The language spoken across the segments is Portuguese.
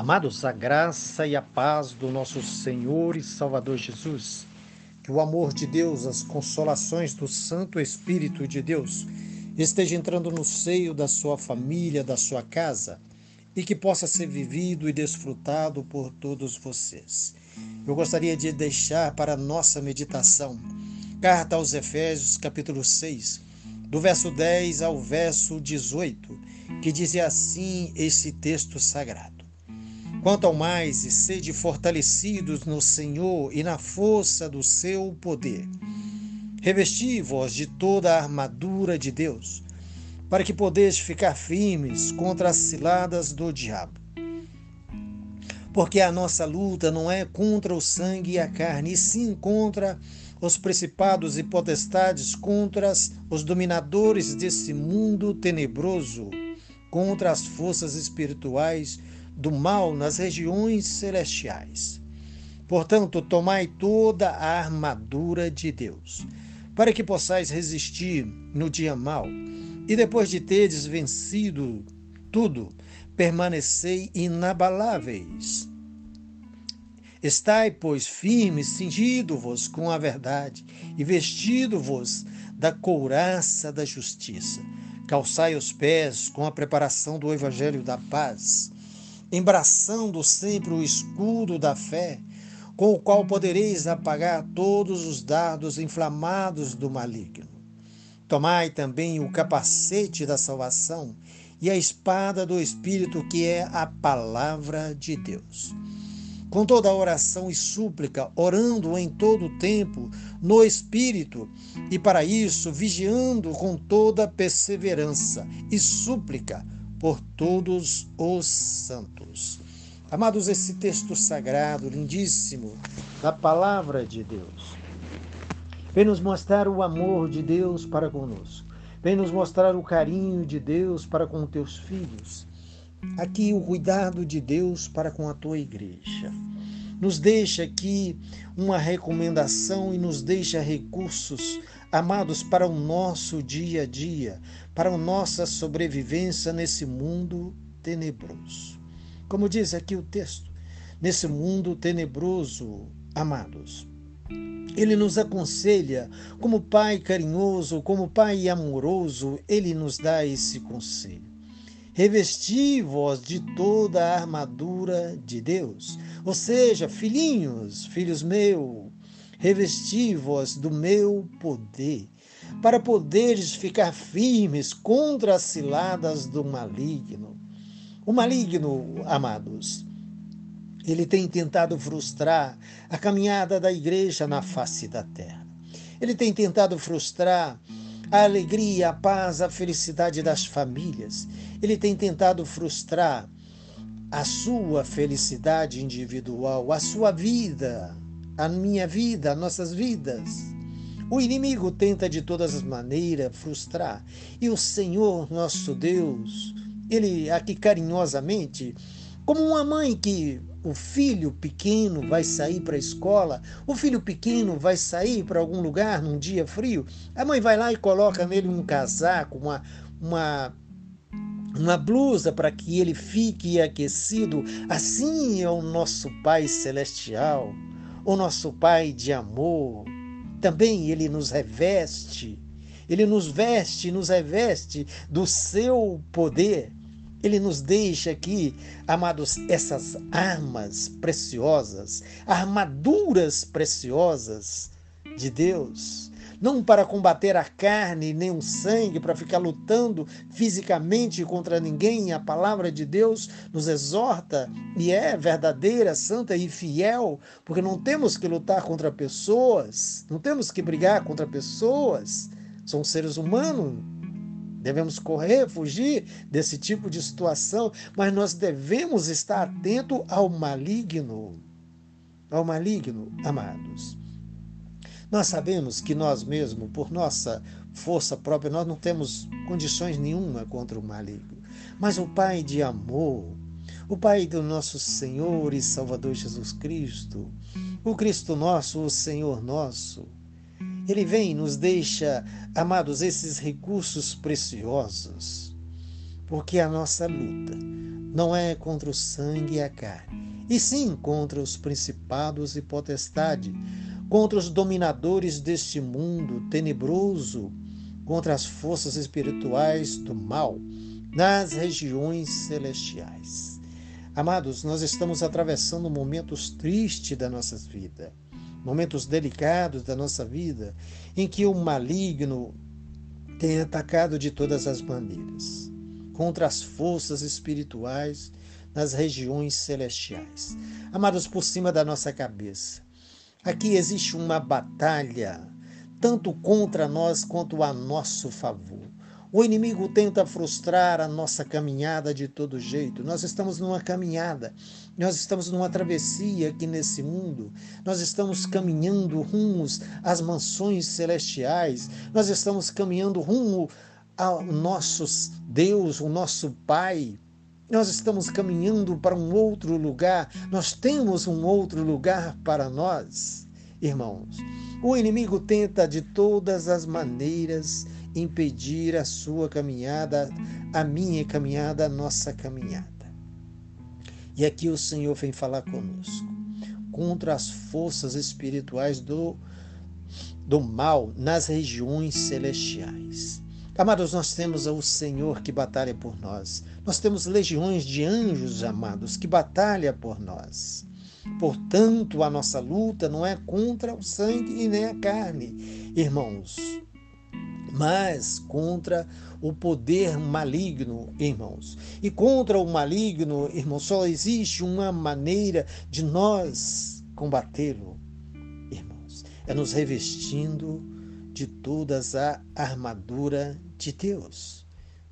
Amados, a graça e a paz do nosso Senhor e Salvador Jesus, que o amor de Deus, as consolações do Santo Espírito de Deus esteja entrando no seio da sua família, da sua casa e que possa ser vivido e desfrutado por todos vocês. Eu gostaria de deixar para nossa meditação Carta aos Efésios, capítulo 6, do verso 10 ao verso 18, que diz assim esse texto sagrado. Quanto ao mais, sede fortalecidos no Senhor e na força do seu poder. Revesti-vos de toda a armadura de Deus, para que podeis ficar firmes contra as ciladas do diabo. Porque a nossa luta não é contra o sangue e a carne, e sim contra os principados e potestades, contra os dominadores desse mundo tenebroso, contra as forças espirituais do mal nas regiões celestiais. Portanto, tomai toda a armadura de Deus, para que possais resistir no dia mau, e depois de teres vencido tudo, permanecei inabaláveis. Estai, pois, firmes, cingido-vos com a verdade e vestido-vos da couraça da justiça. Calçai os pés com a preparação do evangelho da paz embraçando sempre o escudo da fé, com o qual podereis apagar todos os dardos inflamados do maligno. Tomai também o capacete da salvação e a espada do Espírito, que é a palavra de Deus. Com toda oração e súplica, orando em todo o tempo no Espírito, e para isso vigiando com toda perseverança e súplica por todos os santos. Amados, esse texto sagrado, lindíssimo, da palavra de Deus, vem nos mostrar o amor de Deus para conosco, vem nos mostrar o carinho de Deus para com teus filhos, aqui o cuidado de Deus para com a tua igreja. Nos deixa aqui uma recomendação e nos deixa recursos amados, para o nosso dia a dia, para a nossa sobrevivência nesse mundo tenebroso. Como diz aqui o texto, nesse mundo tenebroso, amados. Ele nos aconselha, como Pai carinhoso, como Pai amoroso, ele nos dá esse conselho. Revesti-vos de toda a armadura de Deus. Ou seja, filhinhos, filhos meus, revesti-vos do meu poder, para poderes ficar firmes contra as ciladas do maligno. O maligno, amados, ele tem tentado frustrar a caminhada da igreja na face da terra. Ele tem tentado frustrar a alegria, a paz, a felicidade das famílias. Ele tem tentado frustrar a sua felicidade individual, a sua vida, a minha vida, nossas vidas. O inimigo tenta de todas as maneiras frustrar. E o Senhor, nosso Deus, ele aqui carinhosamente, como uma mãe que o filho pequeno vai sair para a escola, o filho pequeno vai sair para algum lugar num dia frio, a mãe vai lá e coloca nele um casaco, uma, uma uma blusa para que ele fique aquecido. Assim é o nosso Pai Celestial o nosso Pai de amor, também ele nos reveste, ele nos veste, nos reveste do seu poder. Ele nos deixa aqui, amados, essas armas preciosas, armaduras preciosas de Deus não para combater a carne nem o sangue, para ficar lutando fisicamente contra ninguém. A palavra de Deus nos exorta e é verdadeira, santa e fiel, porque não temos que lutar contra pessoas, não temos que brigar contra pessoas. São seres humanos, Devemos correr, fugir desse tipo de situação, mas nós devemos estar atento ao maligno. Ao maligno, amados. Nós sabemos que nós mesmos, por nossa força própria, nós não temos condições nenhuma contra o maligno. Mas o Pai de amor, o Pai do nosso Senhor e Salvador Jesus Cristo, o Cristo nosso, o Senhor nosso, ele vem e nos deixa, amados, esses recursos preciosos, porque a nossa luta não é contra o sangue e a carne, e sim contra os principados e potestade, contra os dominadores deste mundo tenebroso, contra as forças espirituais do mal nas regiões celestiais. Amados, nós estamos atravessando momentos tristes da nossa vida, momentos delicados da nossa vida, em que o maligno tem atacado de todas as maneiras contra as forças espirituais nas regiões celestiais. Amados, por cima da nossa cabeça. Aqui existe uma batalha, tanto contra nós quanto a nosso favor. O inimigo tenta frustrar a nossa caminhada de todo jeito. Nós estamos numa caminhada, nós estamos numa travessia aqui nesse mundo. Nós estamos caminhando rumos às mansões celestiais. Nós estamos caminhando rumo ao nosso Deus, o nosso Pai. Nós estamos caminhando para um outro lugar. Nós temos um outro lugar para nós, irmãos. O inimigo tenta de todas as maneiras impedir a sua caminhada, a minha caminhada, a nossa caminhada. E aqui o Senhor vem falar conosco contra as forças espirituais do, do mal nas regiões celestiais. Amados, nós temos o Senhor que batalha por nós. Nós temos legiões de anjos, amados, que batalha por nós. Portanto, a nossa luta não é contra o sangue e nem a carne, irmãos mas contra o poder maligno, irmãos. E contra o maligno, irmãos, só existe uma maneira de nós combatê-lo, irmãos. É nos revestindo de todas a armadura de Deus.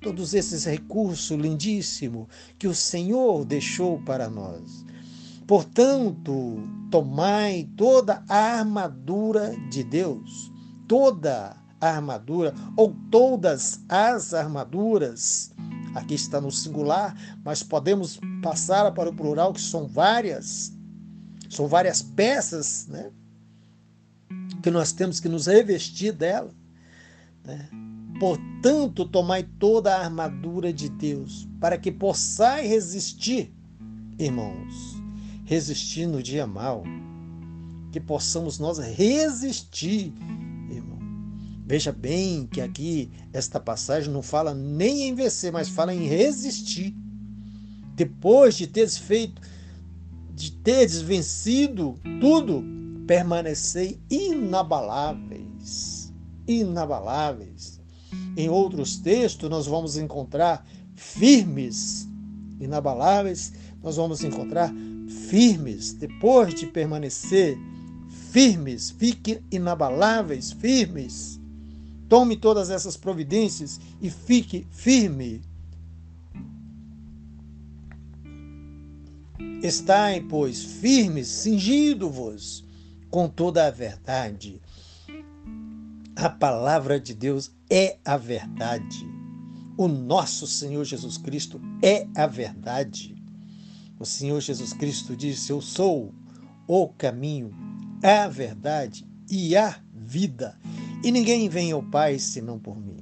Todos esses recursos lindíssimos que o Senhor deixou para nós. Portanto, tomai toda a armadura de Deus, toda armadura, ou todas as armaduras. Aqui está no singular, mas podemos passar para o plural, que são várias, são várias peças, né? Que nós temos que nos revestir dela. Né? Portanto, tomai toda a armadura de Deus, para que possais resistir, irmãos, resistir no dia mal, que possamos nós resistir Veja bem que aqui esta passagem não fala nem em vencer, mas fala em resistir. Depois de teres feito, de teres vencido tudo, permanecei inabaláveis. Inabaláveis. Em outros textos, nós vamos encontrar firmes, inabaláveis, nós vamos encontrar firmes. Depois de permanecer firmes, fiquem inabaláveis, firmes. Tome todas essas providências e fique firme. Estai, pois, firmes, cingido-vos com toda a verdade. A palavra de Deus é a verdade. O nosso Senhor Jesus Cristo é a verdade. O Senhor Jesus Cristo disse: Eu sou o caminho, a verdade e a vida e ninguém vem ao Pai senão por mim.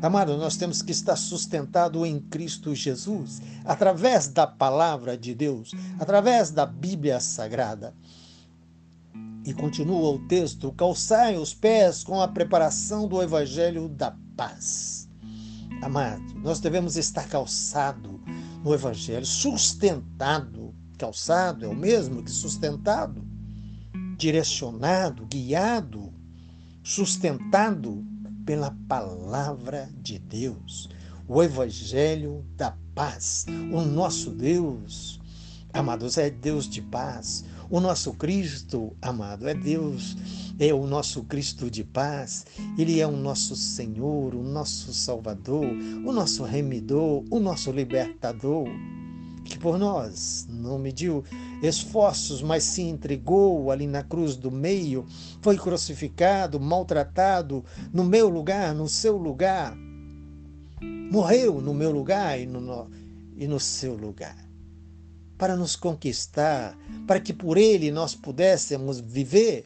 Amado, nós temos que estar sustentado em Cristo Jesus, através da palavra de Deus, através da Bíblia Sagrada. E continua o texto: calçai os pés com a preparação do Evangelho da paz. Amado, nós devemos estar calçado no Evangelho, sustentado. Calçado é o mesmo que sustentado, direcionado, guiado sustentado pela palavra de Deus, o Evangelho da paz. O nosso Deus, amados, é Deus de paz. O nosso Cristo, amado, é Deus, é o nosso Cristo de paz. Ele é o nosso Senhor, o nosso Salvador, o nosso remidor, o nosso libertador. Que por nós não mediu esforços, mas se entregou ali na cruz do meio, foi crucificado, maltratado no meu lugar, no seu lugar, morreu no meu lugar e no, e no seu lugar, para nos conquistar, para que por ele nós pudéssemos viver.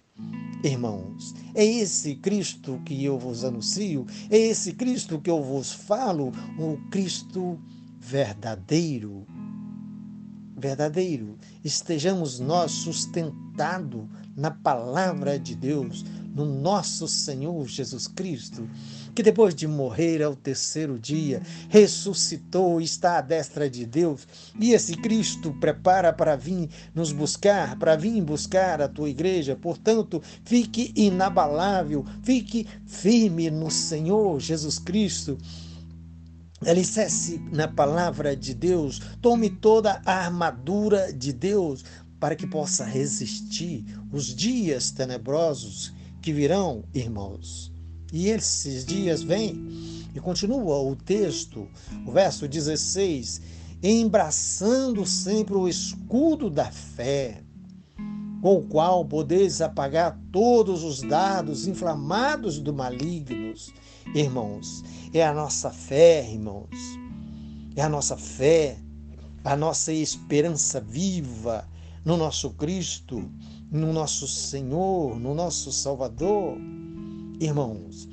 Irmãos, é esse Cristo que eu vos anuncio, é esse Cristo que eu vos falo, o Cristo verdadeiro, verdadeiro, estejamos nós sustentados na palavra de Deus, no nosso Senhor Jesus Cristo, que depois de morrer ao terceiro dia, ressuscitou, está à destra de Deus, e esse Cristo prepara para vir nos buscar, para vir buscar a tua igreja. Portanto, fique inabalável, fique firme no Senhor Jesus Cristo. Alicerce na palavra de Deus, tome toda a armadura de Deus para que possa resistir os dias tenebrosos que virão, irmãos. E esses dias vêm. E continua o texto, o verso 16: embraçando sempre o escudo da fé, com o qual podeis apagar todos os dados inflamados do malignos. Irmãos, é a nossa fé, irmãos. É a nossa fé, a nossa esperança viva no nosso Cristo, no nosso Senhor, no nosso Salvador, irmãos,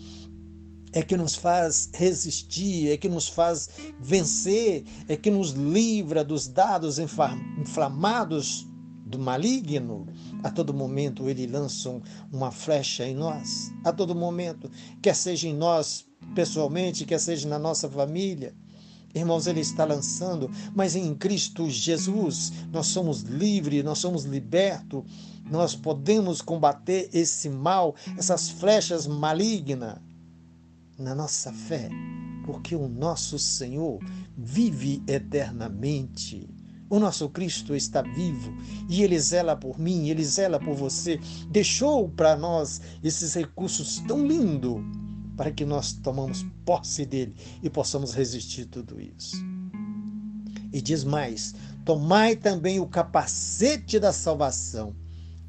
é que nos faz resistir, é que nos faz vencer, é que nos livra dos dados inflamados do maligno. A todo momento ele lança uma flecha em nós, a todo momento, quer seja em nós pessoalmente, quer seja na nossa família. Irmãos, Ele está lançando, mas em Cristo Jesus nós somos livres, nós somos libertos, nós podemos combater esse mal, essas flechas malignas, na nossa fé, porque o nosso Senhor vive eternamente. O nosso Cristo está vivo e Ele zela por mim, Ele zela por você. Deixou para nós esses recursos tão lindos para que nós tomamos posse dele e possamos resistir tudo isso. E diz mais: tomai também o capacete da salvação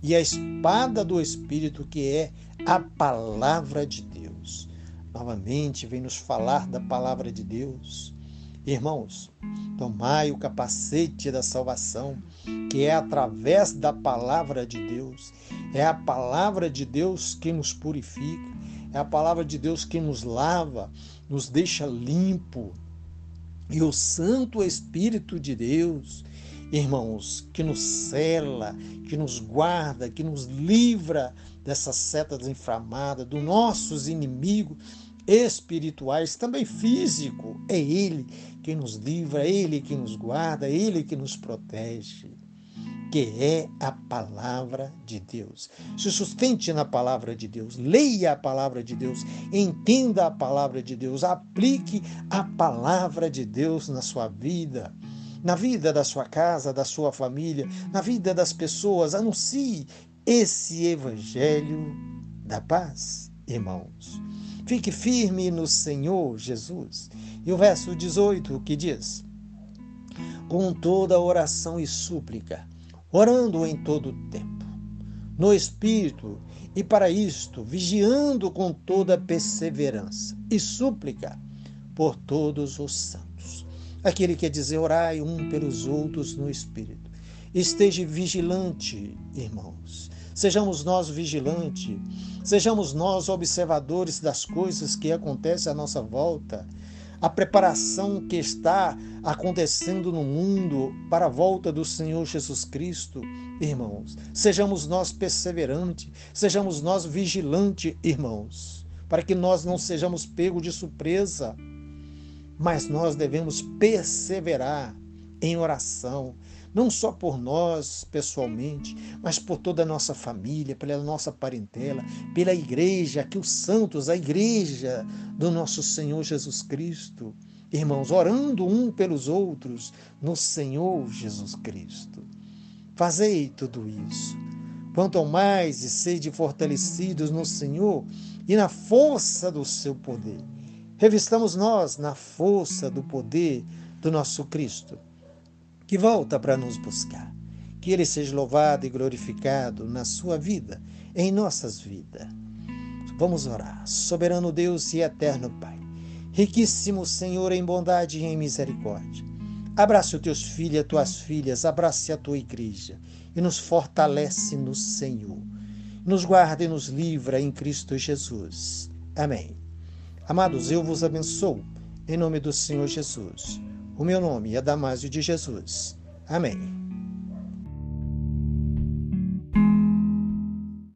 e a espada do Espírito, que é a palavra de Deus. Novamente vem nos falar da palavra de Deus. Irmãos, tomai o capacete da salvação, que é através da palavra de Deus. É a palavra de Deus que nos purifica, é a palavra de Deus que nos lava, nos deixa limpo. E o Santo Espírito de Deus, irmãos, que nos cela, que nos guarda, que nos livra dessas setas inflamadas, dos nossos inimigos espirituais, também físico. É Ele quem nos livra, é Ele que nos guarda, é Ele que nos protege que é a palavra de Deus. Se sustente na palavra de Deus, leia a palavra de Deus, entenda a palavra de Deus, aplique a palavra de Deus na sua vida, na vida da sua casa, da sua família, na vida das pessoas. Anuncie esse evangelho da paz, irmãos. Fique firme no Senhor Jesus. E o verso 18 que diz: Com toda oração e súplica, orando em todo o tempo, no Espírito, e para isto, vigiando com toda perseverança e súplica por todos os santos. Aquele quer dizer orai um pelos outros no Espírito. Esteja vigilante, irmãos. Sejamos nós vigilantes, sejamos nós observadores das coisas que acontecem à nossa volta a preparação que está acontecendo no mundo para a volta do Senhor Jesus Cristo, irmãos. Sejamos nós perseverantes, sejamos nós vigilantes, irmãos, para que nós não sejamos pegos de surpresa, mas nós devemos perseverar em oração, não só por nós pessoalmente, mas por toda a nossa família, pela nossa parentela, pela igreja, que os santos, a igreja do nosso Senhor Jesus Cristo, irmãos, orando um pelos outros no Senhor Jesus Cristo. Fazei tudo isso. Quanto ao mais e sede fortalecidos no Senhor e na força do seu poder. Revistamos nós na força do poder do nosso Cristo que volta para nos buscar. Que Ele seja louvado e glorificado na sua vida, em nossas vidas. Vamos orar. Soberano Deus e eterno Pai, riquíssimo Senhor em bondade e em misericórdia. Abrace os teus filhos e as tuas filhas, abrace a tua igreja e nos fortalece no Senhor. Nos guarda e nos livra em Cristo Jesus. Amém. Amados, eu vos abençoo em nome do Senhor Jesus. O meu nome é Damásio de Jesus. Amém.